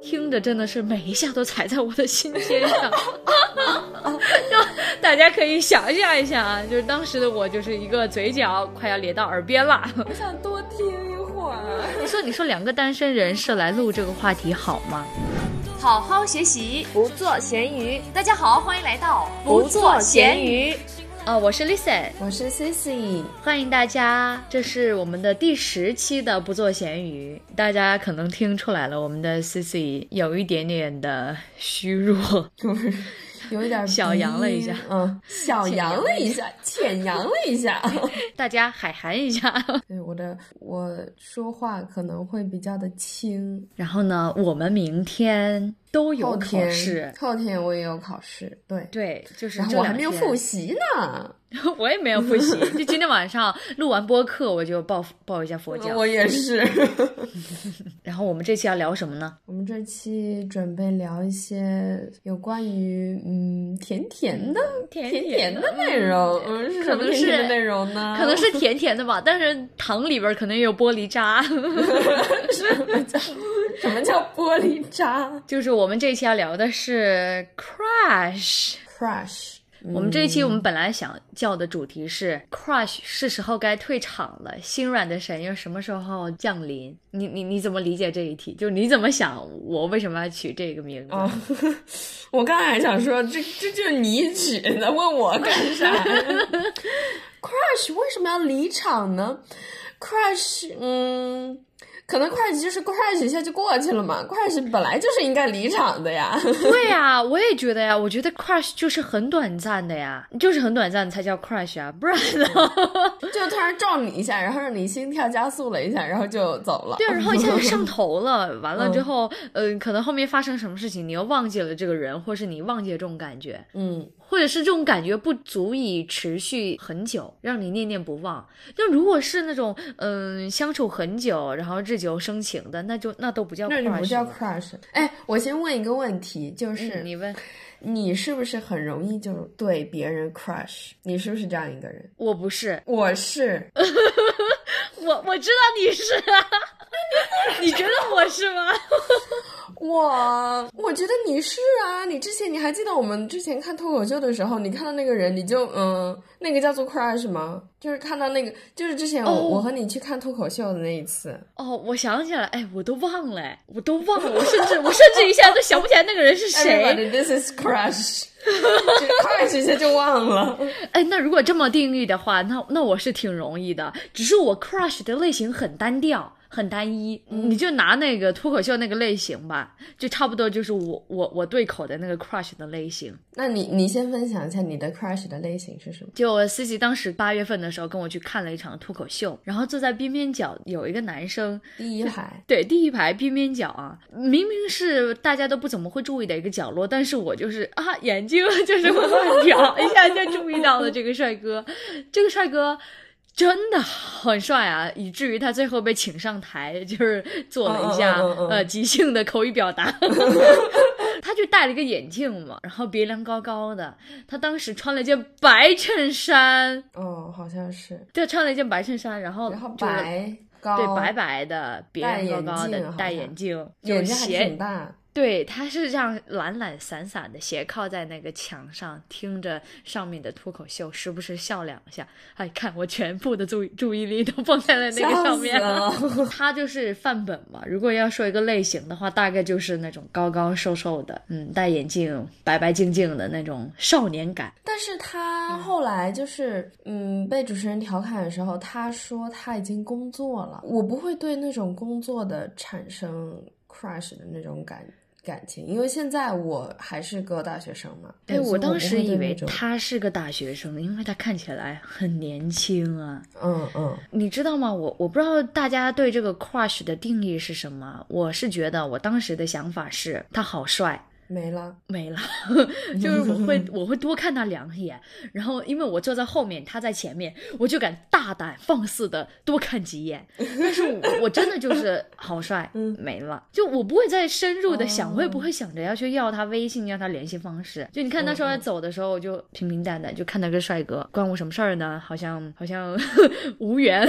听着真的是每一下都踩在我的心尖上。就 大家可以想象一下啊，就是当时的我就是一个嘴角快要咧到耳边了。我想多听一会儿。你说，你说两个单身人士来录这个话题好吗？好好学习，不做咸鱼。大家好，欢迎来到不做咸鱼。啊，我是 Lisa，我是 Cici，欢迎大家，这是我们的第十期的不做咸鱼。大家可能听出来了，我们的 Cici 有一点点的虚弱，有一点 小阳了一下，嗯，小阳了一下，浅阳了一下，大家海涵一下。对，我的我说话可能会比较的轻。然后呢，我们明天。都有考试，后天我也有考试，对对，就是我还没有复习呢，我也没有复习，就今天晚上录完播客我就报报一下佛教，我也是。然后我们这期要聊什么呢？我们这期准备聊一些有关于嗯甜甜的甜甜的内容，嗯，是什么甜甜的内容呢？可能是甜甜的吧，但是糖里边可能也有玻璃渣。什么叫玻璃渣？就是我们这一期要聊的是 crush crush。我们这一期我们本来想叫的主题是 crush 是时候该退场了，心软的神又什么时候降临？你你你怎么理解这一题？就你怎么想？我为什么要取这个名字？我刚才还想说，这这就是你取的，问我干啥？crush 为什么要离场呢？crush，嗯。可能 crush 就是 crush 一下就过去了嘛，crush 本来就是应该离场的呀。对呀，我也觉得呀，我觉得 crush 就是很短暂的呀，就是很短暂才叫 crush 啊，不然呢，就突然撞你一下，然后让你心跳加速了一下，然后就走了。对，然后一下就上 头了，完了之后，嗯，可能后面发生什么事情，你又忘记了这个人，或是你忘记了这种感觉，嗯。或者是这种感觉不足以持续很久，让你念念不忘。那如果是那种嗯相处很久，然后日久生情的，那就那都不叫 crush。那不叫 crush。哎，我先问一个问题，就是你问，你是不是很容易就对别人 crush？你是不是这样一个人？我不是，我是。我我知道你是，你觉得我是吗？我我觉得你是啊，你之前你还记得我们之前看脱口秀的时候，你看到那个人，你就嗯，那个叫做 crush 吗？就是看到那个，就是之前我我和你去看脱口秀的那一次。哦，我想起来，哎，我都忘了，我都忘了，我甚至我甚至一下都想不起来那个人是谁。This is crush，crush 一下就忘了。哎，那如果这么定义的话，那那我是挺容易的，只是我 crush 的类型很单调。很单一，你就拿那个脱口秀那个类型吧，就差不多就是我我我对口的那个 crush 的类型。那你你先分享一下你的 crush 的类型是什么？就思琪当时八月份的时候跟我去看了一场脱口秀，然后坐在边边角有一个男生，第一排，对，第一排边边角啊，明明是大家都不怎么会注意的一个角落，但是我就是啊，眼睛就是会乱瞟，一下就注意到了这个帅哥，这个帅哥。真的很帅啊，以至于他最后被请上台，就是做了一下呃即兴的口语表达。他就戴了一个眼镜嘛，然后鼻梁高高的。他当时穿了一件白衬衫，哦，好像是，对，穿了一件白衬衫，然后然后白高，对，白白的，鼻梁高高的，戴眼镜，眼睛还挺大。对，他是这样懒懒散散的斜靠在那个墙上，听着上面的脱口秀，时不时笑两下。哎，看我全部的注注意力都放在了那个上面了。他就是范本嘛。如果要说一个类型的话，大概就是那种高高瘦瘦的，嗯，戴眼镜、白白净净的那种少年感。但是他后来就是，嗯，被主持人调侃的时候，他说他已经工作了。我不会对那种工作的产生 crush 的那种感。感情，因为现在我还是个大学生嘛。哎，我当时以为他是个大学生，因为他看起来很年轻啊。嗯嗯，你知道吗？我我不知道大家对这个 crush 的定义是什么。我是觉得，我当时的想法是他好帅，没了。没了，就是我会 我会多看他两眼，然后因为我坐在后面，他在前面，我就敢大胆放肆的多看几眼。但是我我真的就是好帅，没了，就我不会再深入的想，我也不会想着要去要他微信，要他联系方式。就你看那时候他走的时候，我就平平淡淡就看到个帅哥，关我什么事儿呢？好像好像无缘，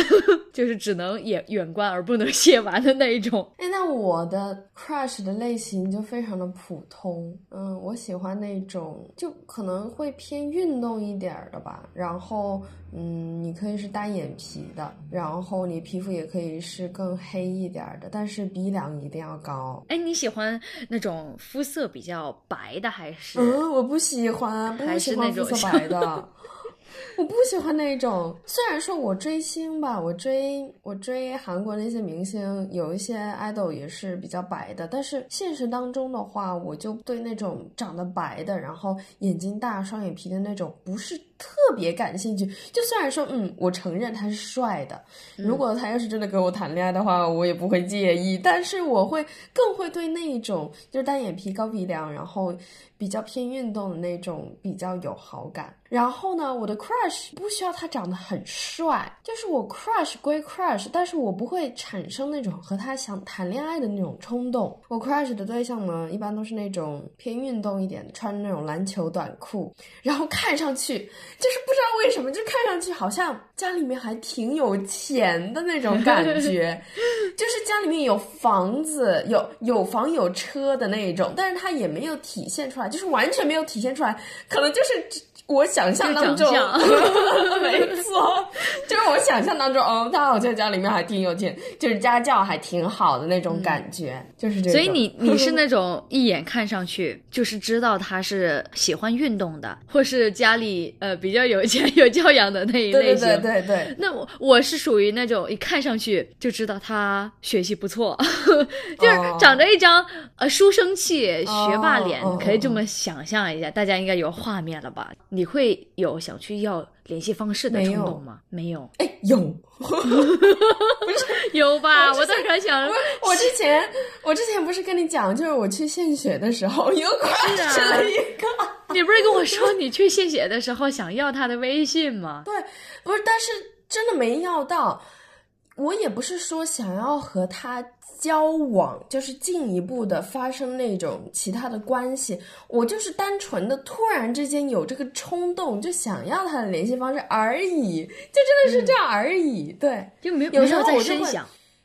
就是只能远远观而不能亵玩的那一种。哎，那我的 crush 的类型就非常的普通，嗯，我喜欢那种就可能会偏运动一点儿的吧，然后嗯，你可以是单眼皮的，然后你皮肤也可以是更黑一点儿的，但是鼻梁一定要高。哎，你喜欢那种肤色比较白的还是？嗯，我不喜欢，不还是喜欢那种肤色白的。我不喜欢那种，虽然说我追星吧，我追我追韩国那些明星，有一些 idol 也是比较白的，但是现实当中的话，我就对那种长得白的，然后眼睛大、双眼皮的那种不是特别感兴趣。就虽然说，嗯，我承认他是帅的，如果他要是真的跟我谈恋爱的话，我也不会介意，但是我会更会对那一种就是单眼皮、高鼻梁，然后比较偏运动的那种比较有好感。然后呢，我的 crush 不需要他长得很帅，就是我 crush 归 crush，但是我不会产生那种和他想谈恋爱的那种冲动。我 crush 的对象呢，一般都是那种偏运动一点，穿那种篮球短裤，然后看上去就是不知道为什么，就看上去好像家里面还挺有钱的那种感觉，就是家里面有房子，有有房有车的那种，但是他也没有体现出来，就是完全没有体现出来，可能就是。我想象当中，没错，就是我想象当中，哦，他好像家里面还挺有钱，就是家教还挺好的那种感觉，就是这种。所以你你是那种一眼看上去就是知道他是喜欢运动的，或是家里呃比较有钱有教养的那一类型。对对对，那我我是属于那种一看上去就知道他学习不错，就是长着一张呃书生气、学霸脸，哦可以这么想象一下，大家应该有画面了吧？你会有想去要联系方式的冲动吗？没有，哎有。不是 有吧？我当然想，我之前我之前不是跟你讲，就是我去献血的时候 有 crush 啊了一个。你不是跟我说你去献血的时候想要他的微信吗？对，不是，但是真的没要到。我也不是说想要和他交往，就是进一步的发生那种其他的关系，我就是单纯的突然之间有这个冲动，就想要他的联系方式而已，就真的是这样而已。对，就没有有时候在我就会。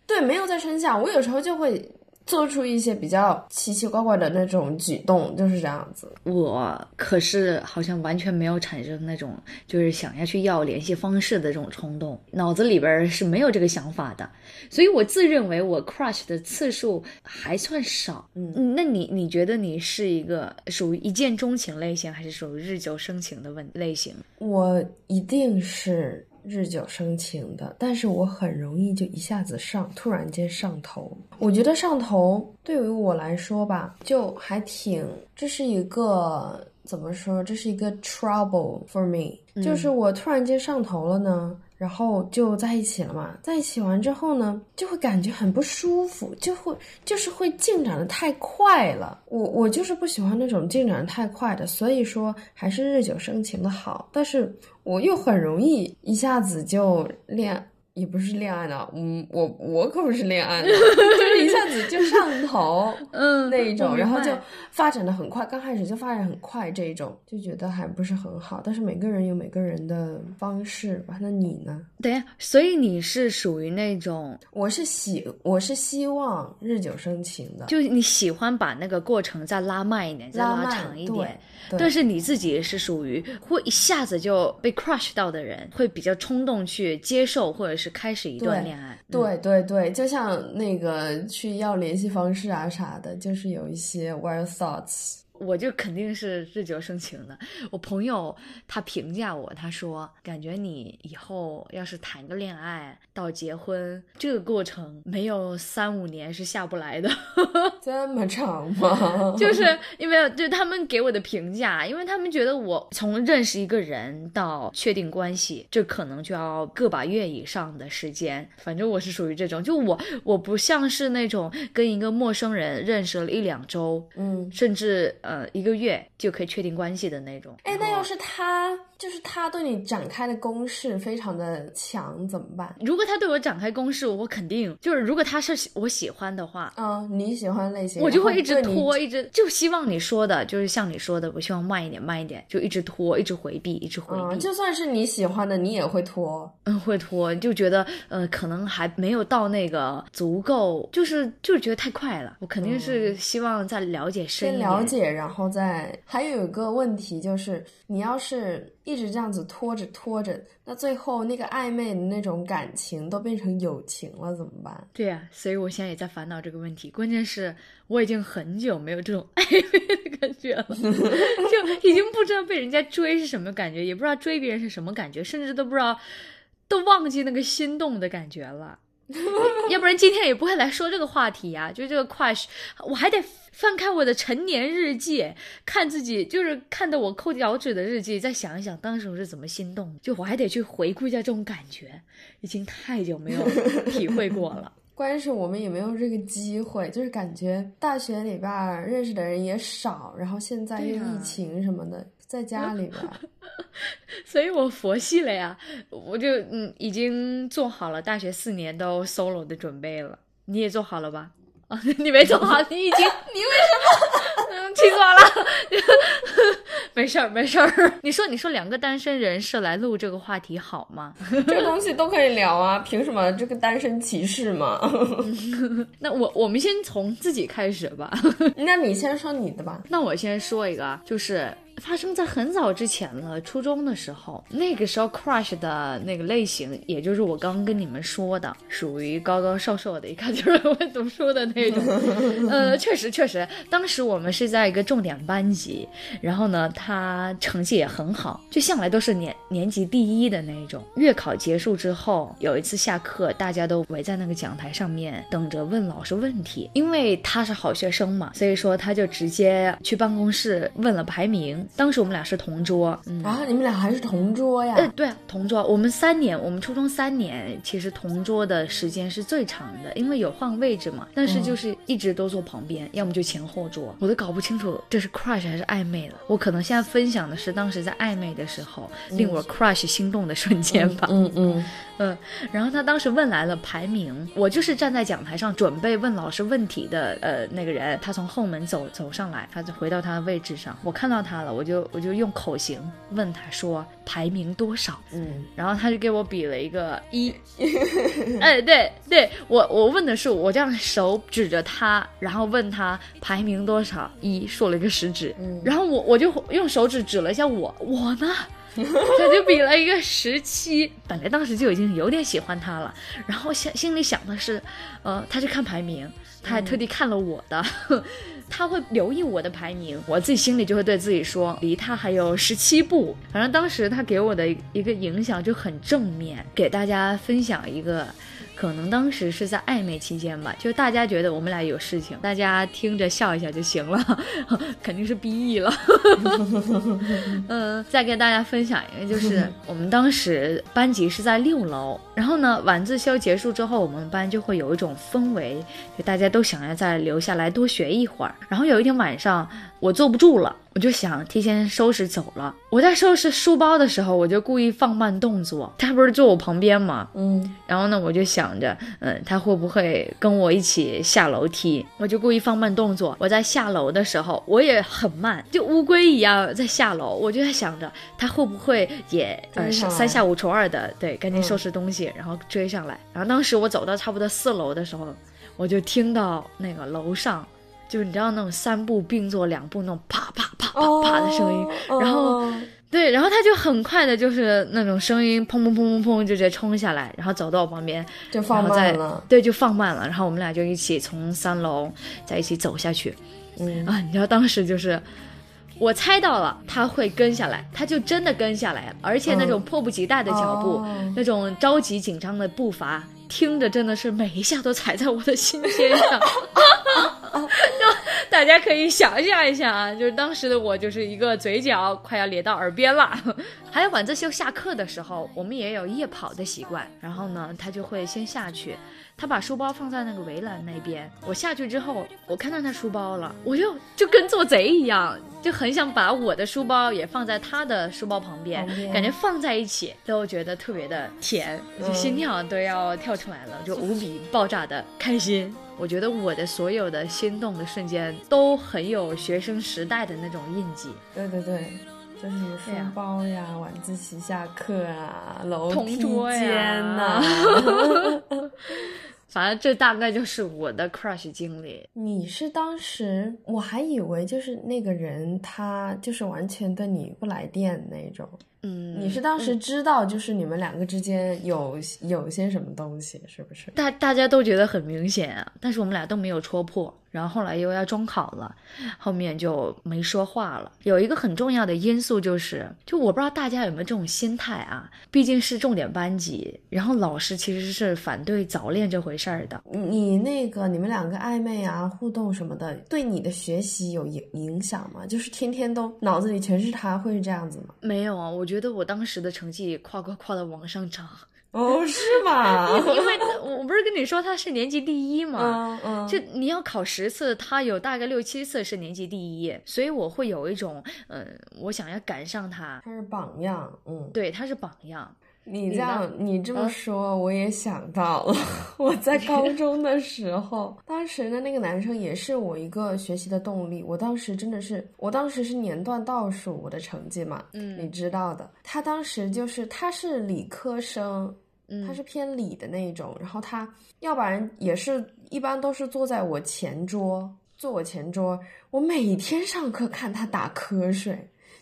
对，没有在深想，我有时候就会做出一些比较奇奇怪怪的那种举动，就是这样子。我可是好像完全没有产生那种就是想要去要联系方式的这种冲动，脑子里边儿是没有这个想法的，所以我自认为我 crush 的次数还算少。嗯，那你你觉得你是一个属于一见钟情类型，还是属于日久生情的问类型？我一定是日久生情的，但是我很容易就一下子上，突然间上头。我觉得上头对于我来说吧，就还挺，这是一个怎么说？这是一个 trouble for me，、就是我突然间上头了呢。然后就在一起了嘛，在一起完之后呢，就会感觉很不舒服，就会就是会进展的太快了。我我就是不喜欢那种进展太快的，所以说还是日久生情的好。但是我又很容易一下子就恋，也不是恋爱的，嗯，我我可不是恋爱的，就是一下子就上头，嗯那一种，然后就发展的很快，刚开始就发展很快，这一种就觉得还不是很好。但是每个人有每个人的方式吧。那你呢？对呀，所以你是属于那种，我是喜，我是希望日久生情的，就你喜欢把那个过程再拉慢一点，再拉长一点。但是你自己是属于会一下子就被 crush 到的人，会比较冲动去接受或者是开始一段对恋爱。嗯对对对，就像那个去要联系方式啊啥的，就是有一些 wild thoughts。我就肯定是日久生情的。我朋友他评价我，他说感觉你以后要是谈个恋爱到结婚这个过程没有三五年是下不来的。这么长吗？就是因为对他们给我的评价，因为他们觉得我从认识一个人到确定关系，这可能就要个把月以上的时间。反正我是属于这种，就我我不像是那种跟一个陌生人认识了一两周，嗯甚至呃一个月就可以确定关系的那种。哎，那要是他就是他对你展开的攻势非常的强怎么办？如果他对我展开攻势，我肯定就是如果他是喜我喜欢的话，嗯，你喜欢类型，我就会一直拖，一直就希望你说的，就是像你说的，我希望慢一点，慢一点，就一直拖，一直回避，一直回避。嗯，就算是你喜欢的，你也会拖。嗯，会拖，就觉得呃，可能还没有到那个足够，就是就是觉得太快了。我肯定是希望再了解深一先点。了解，然后再还有一个问题就是，你要是一直这样子拖着拖着，那最后那个暧昧的那种感情都变成友情了，怎么办？对呀、所以我现在也在烦恼这个问题。关键是我已经很久没有这种暧昧的感觉了，就已经不知道被人家追是什么感觉，也不知道追别人是什么感觉，甚至都不知道，都忘记那个心动的感觉了。要不然今天也不会来说这个话题呀、就这个 crush，我还得翻开我的成年日记，看自己就是看到我抠脚趾的日记，再想一想当时我是怎么心动的，就我还得去回顾一下这种感觉，已经太久没有体会过了。关键是我们也没有这个机会，就是感觉大学里边认识的人也少，然后现在又疫情什么的，在家里边，所以我佛系了呀，我就嗯已经做好了大学四年都 solo 的准备了。你也做好了吧？啊，你没做好，你已经 你为什么？嗯，气死我了！没事儿，没事儿。你说，你说两个单身人士来录这个话题好吗？这个东西都可以聊啊，凭什么这个单身歧视嘛？那我我们先从自己开始吧。那你先说你的吧。那我先说一个啊，就是发生在很早之前了，初中的时候，那个时候 crush 的那个类型，也就是我刚刚跟你们说的，属于高高瘦瘦的，一看就是会读书的那种。呃，确实确实，当时我们是在一个重点班级，然后呢，他成绩也很好，就向来都是年年级第一的那种。月考结束之后，有一次下课，大家都围在那个讲台上面等着问老师问题，因为他是好学生嘛，所以说他就直接去办公室问了排名。当时我们俩是同桌，嗯。啊，你们俩还是同桌呀？呃，对啊，同桌，我们三年，我们初中三年，其实同桌的时间是最长的，因为有换位置嘛。但是就是一直都坐旁边，要么就前后桌，我都搞不清楚这是 crush 还是暧昧了。我可能现在分享的是当时在暧昧的时候，令我 crush 心动的瞬间吧。嗯嗯，嗯，然后他当时问来了排名，我就是站在讲台上准备问老师问题的呃那个人，他从后门走走上来，他就回到他的位置上，我看到他了，我就我就用口型问他说排名多少，嗯，然后他就给我比了一个一，哎，对对，我我问的是我这样手指着他，然后问他排名多少，一竖了一个食指，然后我我就用手指指了一下我，我呢？他就比了一个十七，本来当时就已经有点喜欢他了，然后想心里想的是，呃，他去看排名，他还特地看了我的，他会留意我的排名，我自己心里就会对自己说，离他还有十七步。反正当时他给我的一个影响就很正面，给大家分享一个。可能当时是在暧昧期间吧，就大家觉得我们俩有事情，大家听着笑一下就行了，肯定是 B E 了。嗯，再跟大家分享一个，就是 我们当时班级是在六楼，然后呢，晚自修结束之后，我们班就会有一种氛围，就大家都想要再留下来多学一会儿。然后有一天晚上，我坐不住了。我就想提前收拾走了。我在收拾书包的时候，我就故意放慢动作。他不是坐我旁边吗？嗯，然后呢，我就想着，嗯，他会不会跟我一起下楼梯？我就故意放慢动作。我在下楼的时候，我也很慢，就乌龟一样在下楼。我就在想着，他会不会也呃追上来三下五除二的，对，赶紧收拾东西，然后追上来。然后当时我走到差不多四楼的时候，我就听到那个楼上。就是你知道那种三步并作两步那种啪啪啪啪啪的声音，哦然后哦对，然后他就很快的，就是那种声音，砰砰砰砰砰，就直接冲下来，然后走到我旁边，就放慢了，对，就放慢了，然后我们俩就一起从三楼再一起走下去。嗯啊，你知道当时就是。我猜到了他会跟下来，他就真的跟下来了，而且那种迫不及待的脚步，哦那种着急紧张的步伐，听着真的是每一下都踩在我的心尖上。大家可以想象一下啊，就是当时的我就是一个嘴角快要咧到耳边了。还有晚自修下课的时候，我们也有夜跑的习惯，然后呢，他就会先下去。他把书包放在那个围栏那边，我下去之后，我看到他书包了，我就就跟做贼一样，就很想把我的书包也放在他的书包旁边，旁边感觉放在一起都觉得特别的甜，就心跳都要跳出来了，就无比爆炸的开心。我觉得我的所有的心动的瞬间都很有学生时代的那种印记。对对对，就是书包呀、晚自习下课啊、楼同梯间呐 反正这大概就是我的 crush 经历。你是当时，我还以为就是那个人，他就是完全对你不来电那种。嗯，你是当时知道，就是你们两个之间有有些什么东西，是不是？大大家都觉得很明显啊，但是我们俩都没有戳破。然后后来又要中考了，后面就没说话了。有一个很重要的因素就是，就我不知道大家有没有这种心态啊，毕竟是重点班级，然后老师其实是反对早恋这回事儿的。你那个你们两个暧昧啊、互动什么的，对你的学习有影影响吗？就是天天都脑子里全是他，会是这样子吗？没有啊，我觉得我当时的成绩夸夸夸的往上涨，哦，是吗？因为我不是跟你说他是年级第一嘛，嗯嗯，就你要考十次，他有大概六七次是年级第一，所以我会有一种，嗯，我想要赶上他，他是榜样，嗯。对，他是榜样。你这样，你这么嗯说，我也想到了。我在高 中的时候，当时的那个男生也是我一个学习的动力。我当时真的是，我当时是年段倒数，我的成绩嘛，嗯你知道的。他当时就是他是理科生，嗯他是偏理的那种，然后他要不然也是一般都是坐在我前桌，坐我前桌，我每天上课看他打瞌睡。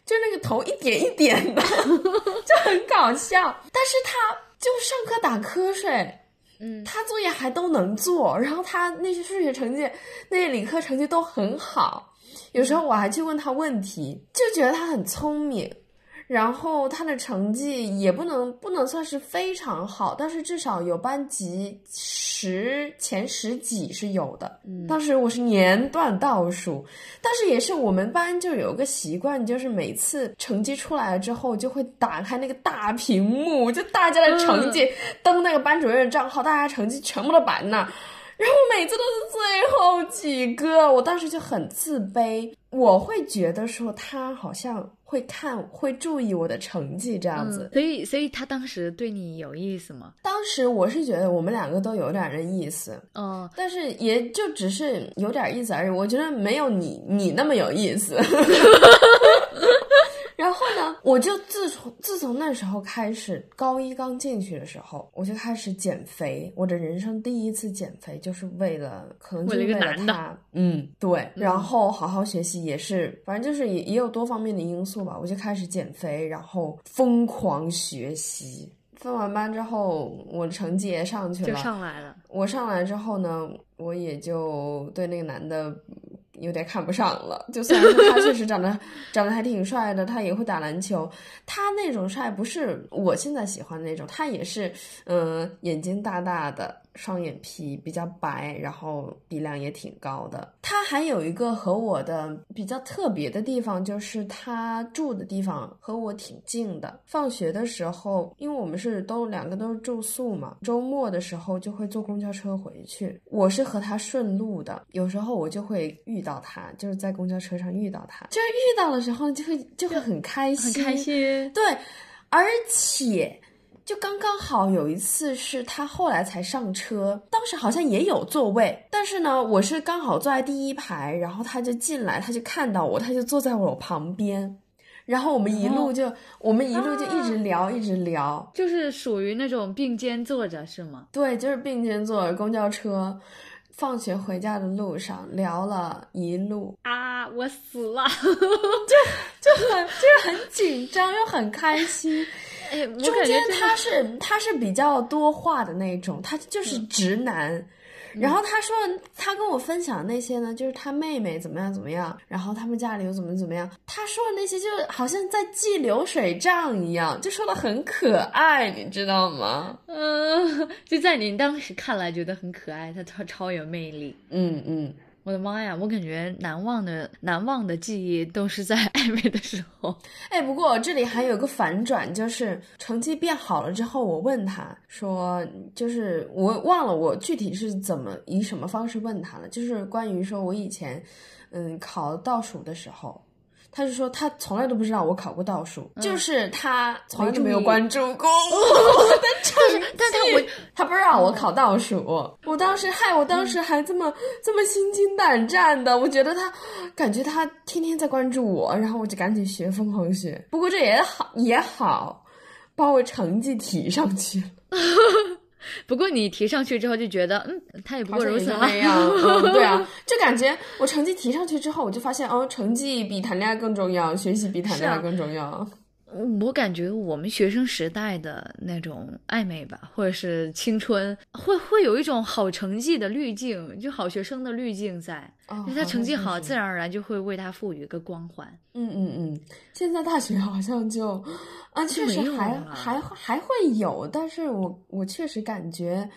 就那个头一点一点的，就很搞笑。但是他就上课打瞌睡，嗯他作业还都能做，然后他那些数学成绩、那些理科成绩都很好。有时候我还去问他问题，就觉得他很聪明。然后他的成绩也不能不能算是非常好，但是至少有班级十前十几是有的。嗯当时我是年段倒数，但是也是我们班就有个习惯，就是每次成绩出来了之后，就会打开那个大屏幕，就大家的成绩、登那个班主任的账号，大家成绩全部都摆那儿。然后每次都是最后几个，我当时就很自卑。我会觉得说他好像会看、会注意我的成绩这样子。所以所以他当时对你有意思吗？当时我是觉得我们两个都有点儿的意思，嗯，但是也就只是有点意思而已。我觉得没有你你那么有意思。然后呢，我就自从自从那时候开始，高一刚进去的时候，我就开始减肥。我的人生第一次减肥，就是为了可能就是为了他，嗯，对。然后好好学习也是，反正就是也也有多方面的因素吧。我就开始减肥，然后疯狂学习。分完班之后，我的成绩也上去了，就上来了。我上来之后呢，我也就对那个男的有点看不上了。就虽然说他确实长得 长得还挺帅的，他也会打篮球，他那种帅不是我现在喜欢的那种，他也是嗯、呃眼睛大大的，双眼皮，比较白，然后鼻梁也挺高的。他还有一个和我的比较特别的地方，就是他住的地方和我挺近的。放学的时候，因为我们是都两个都是住宿嘛，周末的时候就会坐公交车回去。我是和他顺路的，有时候我就会遇到他，就是在公交车上遇到他，就是遇到的时候就会就会很开心，很开心，对，而且就刚刚好有一次是他后来才上车，当时好像也有座位，但是呢，我是刚好坐在第一排，然后他就进来，他就看到我，他就坐在我旁边，然后我们一路就、我们一路就一直聊，一直聊，就是属于那种并肩坐着是吗？对，就是并肩坐着公交车。放学回家的路上聊了一路，啊，我死了！就就很就是很紧张又很开心。哎，中间他是他是比较多话的那种，他就是嗯直男。然后他说，他跟我分享那些呢，就是他妹妹怎么样怎么样，然后他们家里又怎么怎么样。他说的那些就好像在记流水账一样，就说的很可爱，你知道吗？嗯，就在您当时看来觉得很可爱，他超超有魅力。嗯嗯，我的妈呀，我感觉难忘的难忘的记忆都是在 暧昧的时候。哎，不过这里还有个反转，就是成绩变好了之后，我问他说，就是我忘了我具体是怎么以什么方式问他了，就是关于说我以前嗯考倒数的时候。他就说他从来都不知道我考过倒数，就是他从来都没有关注过 我的但是他我他不让我考倒数。我当时害我当时还这么这么心惊胆战的，我觉得他感觉他天天在关注我，然后我就赶紧学疯狂学。不过这也好也好，把我成绩提上去了。不过你提上去之后就觉得，嗯，他也不过如此那样，嗯，对啊，就感觉我成绩提上去之后，我就发现，哦，成绩比谈恋爱更重要，学习比谈恋爱更重要。我感觉我们学生时代的那种暧昧吧，或者是青春，会会有一种好成绩的滤镜，就好学生的滤镜在。哦，他成绩好，自然而然就会为他赋予一个光环。嗯嗯嗯，现在大学好像就啊，确实还还还会有，但是我我确实感觉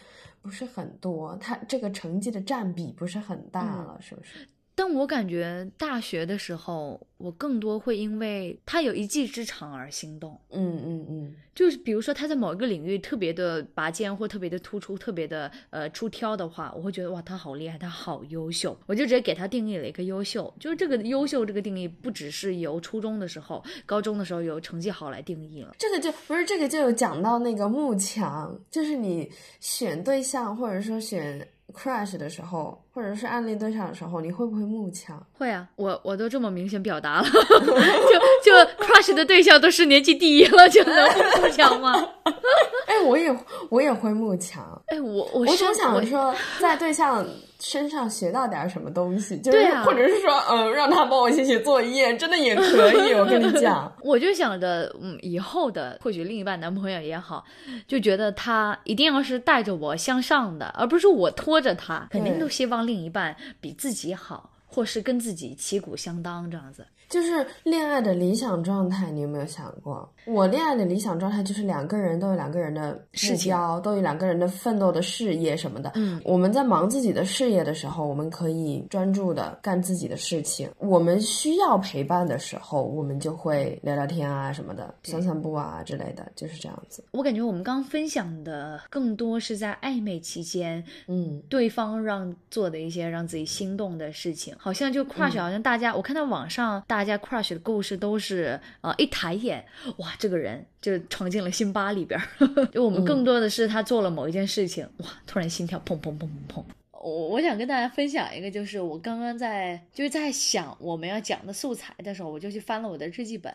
不是很多，他这个成绩的占比不是很大了，是不是？但我感觉大学的时候，我更多会因为他有一技之长而心动。嗯嗯嗯，就是比如说他在某一个领域特别的拔尖或特别的突出、特别的呃出挑的话，我会觉得哇，他好厉害，他好优秀，我就直接给他定义了一个优秀。就是这个优秀这个定义，不只是由初中的时候、高中的时候由成绩好来定义了。这个就不是这个，就有讲到那个慕强，就是你选对象或者说选。Crush 的时候，或者是暗恋对象的时候，你会不会慕强？会啊，我我都这么明显表达了，就就 crush 的对象都是年级第一了，就能不慕强吗？哎，我也我也会慕强。哎，我我我总想说，在对象身上学到点什么东西，就是或者是说，嗯，让他帮我写写作业，真的也可以。我跟你讲，我就想着，嗯，以后的或许另一半男朋友也好，就觉得他一定要是带着我向上的，而不是我拖着他，肯定都希望另一半比自己好，或是跟自己旗鼓相当这样子。就是恋爱的理想状态，你有没有想过？我恋爱的理想状态就是两个人都有两个人的目标，都有两个人的奋斗的事业什么的。嗯，我们在忙自己的事业的时候，我们可以专注的干自己的事情；我们需要陪伴的时候，我们就会聊聊天啊什么的，散散步啊之类的，就是这样子。我感觉我们刚分享的更多是在暧昧期间，嗯，对方让做的一些让自己心动的事情，好像就 crush，好像大家我看到网上大家 crush 的故事都是，呃，一抬眼，哇。这个人就闯进了辛巴里边儿，就我们更多的是他做了某一件事情，哇，突然心跳砰砰砰砰砰。我我想跟大家分享一个，就是我刚刚在就是在想我们要讲的素材的时候，我就去翻了我的日记本，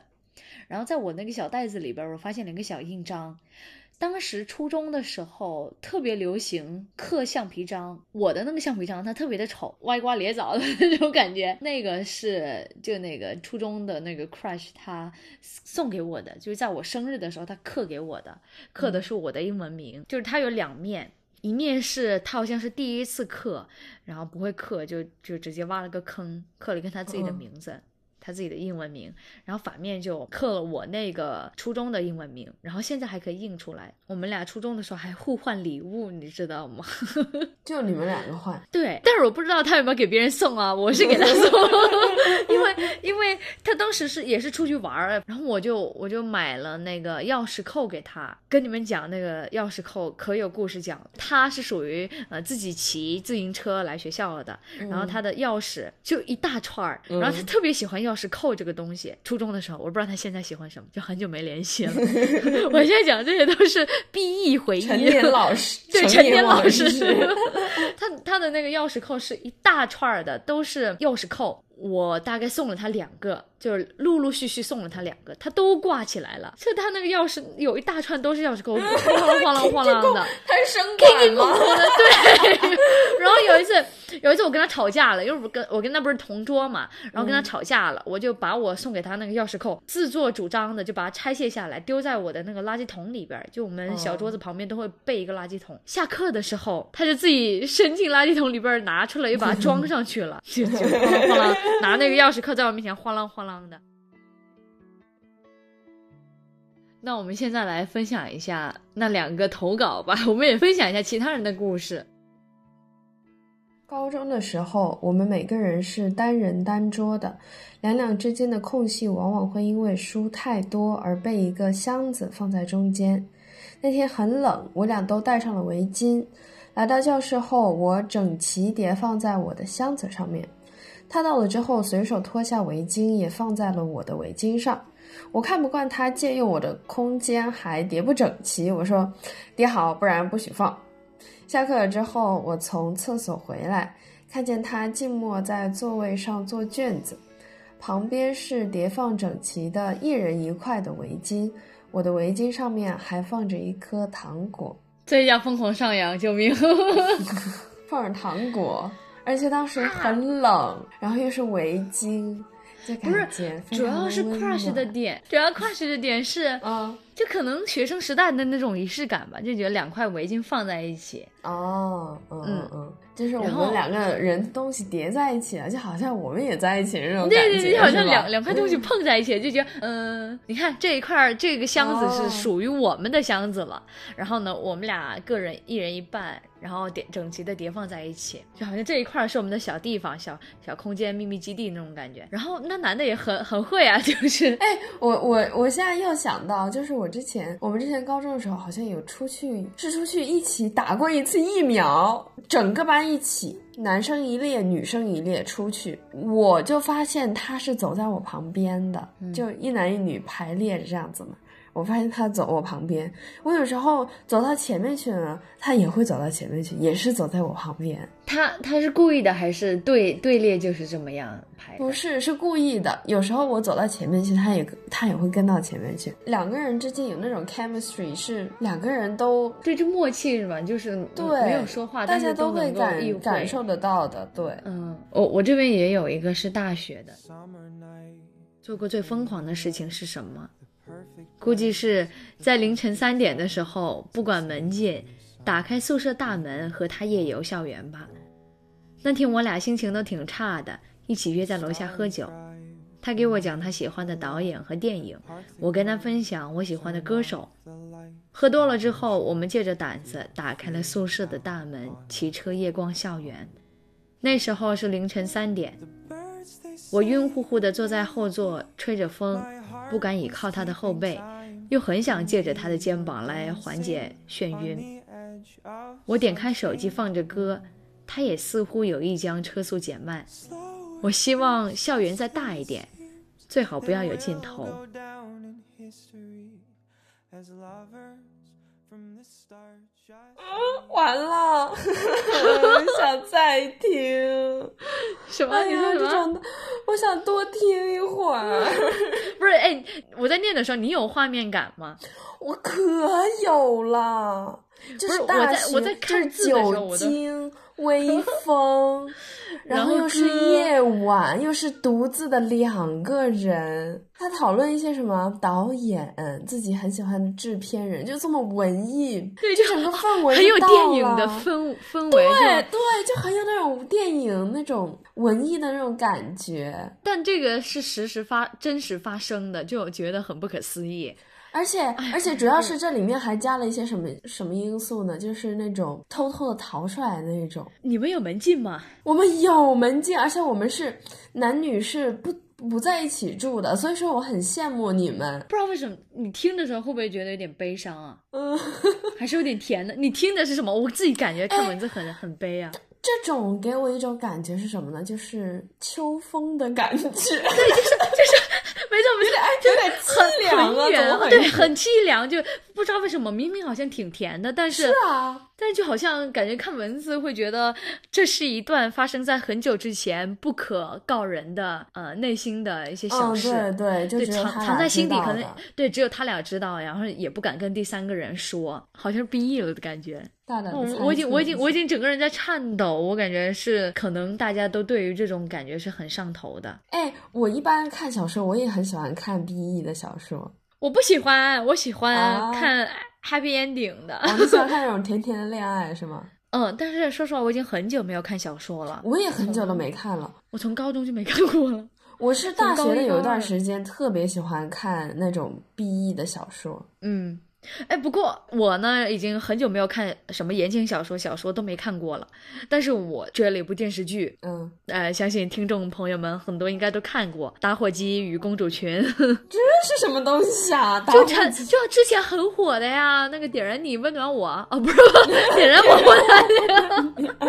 然后在我那个小袋子里边，我发现了一个小印章。当时初中的时候特别流行刻橡皮章，我的那个橡皮章它特别的丑，歪瓜裂枣的那种感觉。那个是就那个初中的那个 crush 他送给我的，就是在我生日的时候他刻给我的，刻的是我的英文名，就是它有两面，一面是他好像是第一次刻，然后不会刻就就直接挖了个坑，刻了一个他自己的名字。他自己的英文名，然后反面就刻了我那个初中的英文名，然后现在还可以印出来。我们俩初中的时候还互换礼物，你知道吗？就你们两个换。对，但是我不知道他有没有给别人送啊。我是给他送，因为因为他当时是也是出去玩儿，然后我就我就买了那个钥匙扣给他。跟你们讲那个钥匙扣可有故事讲，他是属于呃自己骑自行车来学校了的，然后他的钥匙就一大串儿，然后他特别喜欢钥匙扣这个东西。初中的时候，我不知道他现在喜欢什么，就很久没联系了。我现在讲这些都是 B E 回忆。陈年老师，对陈年老师，他他的那个钥匙扣是一大串儿的，都是钥匙扣。我大概送了他两个，就是陆陆续续送了他两个，他都挂起来了。就他那个钥匙有一大串都是钥匙扣，哗啦哗啦哗啦的，他是生管吗？对。然后有一次，有一次我跟他吵架了，因为我跟我跟他不是同桌嘛，然后跟他吵架了，我就把我送给他那个钥匙扣自作主张的就把它拆卸下来，丢在我的那个垃圾桶里边。就我们小桌子旁边都会备一个垃圾桶，下课的时候他就自己伸进垃圾桶里边拿出来，又把它装上去了，就就。拿那个钥匙扣在我面前晃啷晃啷的。那我们现在来分享一下那两个投稿吧，我们也分享一下其他人的故事。高中的时候，我们每个人是单人单桌的，两两之间的空隙往往会因为书太多而被一个箱子放在中间。那天很冷，我俩都戴上了围巾。来到教室后，我整齐叠放在我的箱子上面。他到了之后，随手脱下围巾，也放在了我的围巾上。我看不惯他借用我的空间还叠不整齐，我说：“叠好，不然不许放。”下课了之后，我从厕所回来，看见他静默在座位上做卷子，旁边是叠放整齐的一人一块的围巾，我的围巾上面还放着一颗糖果，这叫疯狂上扬，救命！放着糖果，而且当时很冷，然后又是围巾，就不是感觉非主要是 crush 的点，主要 crush 的点是，啊就可能学生时代的那种仪式感吧，就觉得两块围巾放在一起，哦，嗯嗯就是我们两个人东西叠在一起了，就好像我们也在一起那种感觉，对对对，好像两两块东西碰在一起，就觉得，嗯、你看这一块儿这个箱子哦是属于我们的箱子了，然后呢，我们俩个人一人一半，然后叠整齐的叠放在一起，就好像这一块儿是我们的小地方、小小空间、秘密基地那种感觉。然后那男的也很很会啊，就是，哎，我我我现在又想到，就是我之前我们之前高中的时候，好像有出去是出去一起打过一次疫苗，整个班一起，男生一列，女生一列出去，我就发现他是走在我旁边的，就一男一女排列着这样子嘛。我发现他走我旁边，我有时候走到前面去呢，他也会走到前面去，也是走在我旁边。他他是故意的还是队队列就是这么样排？不是，是故意的。有时候我走到前面去，他也他也会跟到前面去。两个人之间有那种 chemistry，是两个人都对，这默契是吧？就是对没有说话，大家都会感感。受得得到的。对，嗯，我我这边也有一个是大学的，做过最疯狂的事情是什么？估计是在凌晨三点的时候，不管门禁，打开宿舍大门和他夜游校园吧。那天我俩心情都挺差的，一起约在楼下喝酒。他给我讲他喜欢的导演和电影，我跟他分享我喜欢的歌手。喝多了之后，我们借着胆子打开了宿舍的大门，骑车夜逛校园。那时候是凌晨三点，我晕乎乎地坐在后座，吹着风，不敢倚靠他的后背，又很想借着他的肩膀来缓解眩晕。我点开手机放着歌，他也似乎有意将车速减慢。我希望校园再大一点，最好不要有尽头。完了，想再听。什么？哎呀，你说什么？这种的，我想多听一会儿。不是，哎，我在念的时候，你有画面感吗？我可有了，就不是大我在我在看就是字的时候酒我都精、微风，然然后后又是夜晚，又是独自的两个人。他讨论一些什么导演，自己很喜欢的制片人，就这么文艺，对就就整个氛围很有电影的氛氛围，对对，就很有那种电影那种文艺的那种感觉。但这个是实时发真实发生的，就觉得很不可思议。而且而且主要是这里面还加了一些什么什么因素呢？就是那种偷偷的逃出来的那种。你们有门禁吗？我们有门禁，而且我们是男女是不不在一起住的，所以说我很羡慕你们。不知道为什么，你听的时候会不会觉得有点悲伤啊？嗯，还是有点甜的？你听的是什么？我自己感觉看文字很很悲啊。这种给我一种感觉是什么呢？就是秋风的感觉，没错没错，有点凄凉啊，很远怎么，回对，很凄凉，就不知道为什么，明明好像挺甜的，但是是啊，但是就好像感觉看文字会觉得这是一段发生在很久之前不可告人的呃内心的一些小嗯，事。对对，就对，藏藏在心底，可能对只有他俩知道，然后也不敢跟第三个人说，好像是 BE 了的感觉。大胆的我我已经我已经我已经整个人在颤抖，我感觉是可能大家都对于这种感觉是很上头的。哎，我一般看小说，我也很喜欢看 BE 的小说。我不喜欢，我喜欢啊看 happy ending 的。哦，你喜欢看那种甜甜的恋爱是吗？嗯，但是说实话，我已经很久没有看小说了，我也很久都没看了。我从高中就没看过了。我是大学的有一段时间特别喜欢看那种 BE 的小说。嗯，哎，不过我呢，已经很久没有看什么言情小说，小说都没看过了。但是我追了一部电视剧，嗯，呃，相信听众朋友们很多应该都看过《打火机与公主裙》，这是什么东西啊？就前就之前很火的呀，那个点燃你温暖我啊，不是 点燃我温暖你，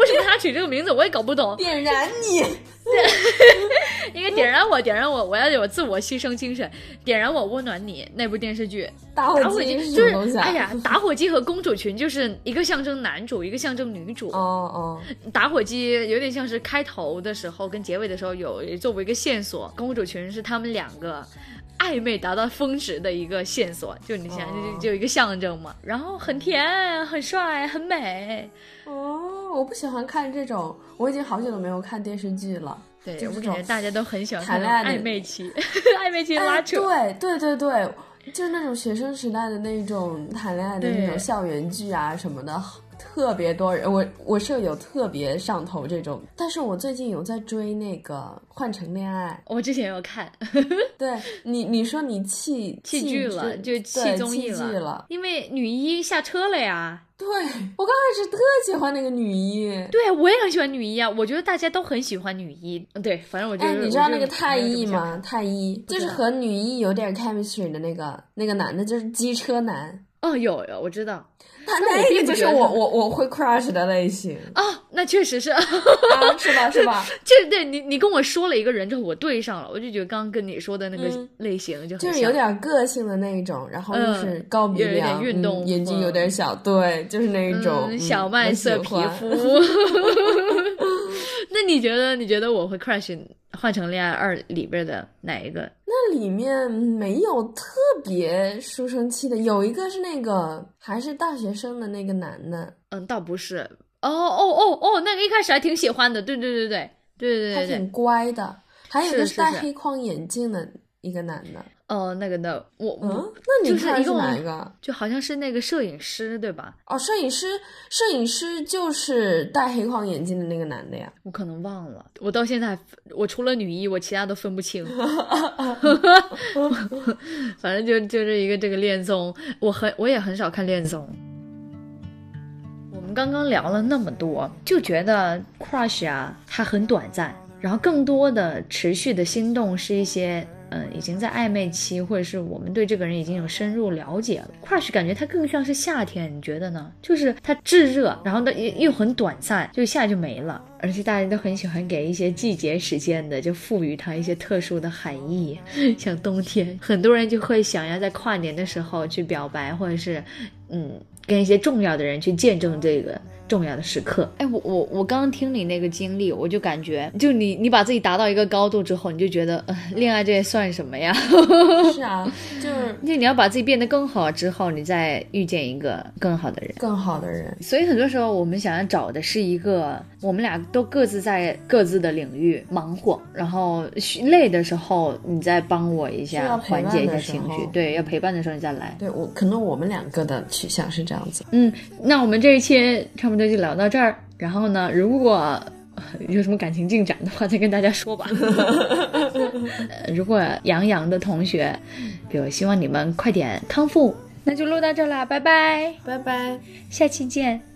为什么他取这个名字我也搞不懂。点燃你，应该点燃我，点燃我，我要有自我牺牲精神，点燃我，温暖你。那部电视剧打火机就是？哎呀，打火机和公主裙就是一个象征男主，一个象征女主。哦哦，打火机有点像是开头的时候跟结尾的时候有作为一个线索，公主裙是他们两个。暧昧达到峰值的一个线索，就你想，哦就就一个象征嘛。然后很甜，很帅，很美。哦，我不喜欢看这种，我已经好久都没有看电视剧了。对就我感觉大家都很喜欢谈恋爱暧昧期，暧昧期拉哎，扯。对对对对，就是那种学生时代的那种谈恋爱的那种校园剧啊什么的，特别多人。我我舍友特别上头这种，但是我最近有在追那个《换乘恋爱我之前有看，》，对你你说你弃弃剧了，就对弃综艺弃了。因为女一下车了呀。对我刚开始特喜欢那个女一。对，我也很喜欢女一啊，我觉得大家都很喜欢女一。嗯，对，反正我觉得。哎，你知道那个太一？吗？太一就是和女一有点 chemistry 的那个那个男的，就是机车男。哦，有有，我知道。他但我那个就是我我我会 crush 的类型哦，那确实是，啊，是吧？是吧？这对你你跟我说了一个人之后，我对上了，我就觉得刚刚跟你说的那个嗯类型就很就是有点个性的那一种，然后又嗯是高鼻有一点梁，运动嗯眼睛有点小，对，就是那一种、小麦色皮。肤欢。那你觉得你觉得我会 crush 换成恋爱二里边的哪一个？那里面没有特别书生气的有一个是那个还是大学生的那个男的。嗯倒不是。哦哦哦哦那个一开始还挺喜欢的对对对对对对他挺乖的。还有一个是。戴黑框眼镜的一个男的。哦，那个的我嗯，我那你就是看是哪一个？就好像是那个摄影师对吧？哦，摄影师，摄影师就是戴黑框眼镜的那个男的呀。我可能忘了，我到现在我除了女一，我其他都分不清。反正就就是一个这个恋综，我很我也很少看恋综。我们刚刚聊了那么多，就觉得 crush 啊，它很短暂，然后更多的持续的心动是一些。嗯，已经在暧昧期，或者是我们对这个人已经有深入了解了。crush 感觉它更像是夏天，你觉得呢？就是它炙热，然后呢又又很短暂，就一下就没了。而且大家都很喜欢给一些季节时间的，就赋予它一些特殊的含义。像冬天，很多人就会想要在跨年的时候去表白，或者是嗯，跟一些重要的人去见证这个。重要的时刻，哎，我我我刚刚听你那个经历，我就感觉，就你你把自己达到一个高度之后，你就觉得，呃，恋爱这算什么呀？是啊，就是 就你要把自己变得更好之后，你再遇见一个更好的人。更好的人。所以很多时候，我们想要找的是一个我们俩都各自在各自的领域忙活，然后累的时候，你再帮我一下，要缓解一下情绪。对，要陪伴的时候你再来。对我，可能我们两个的取向是这样子。嗯，那我们这一期差不多就聊到这儿。然后呢，如果呃有什么感情进展的话，再跟大家说吧。呃如果杨洋的同学，比如希望你们快点康复，那就录到这儿啦，拜拜，拜拜。下期见。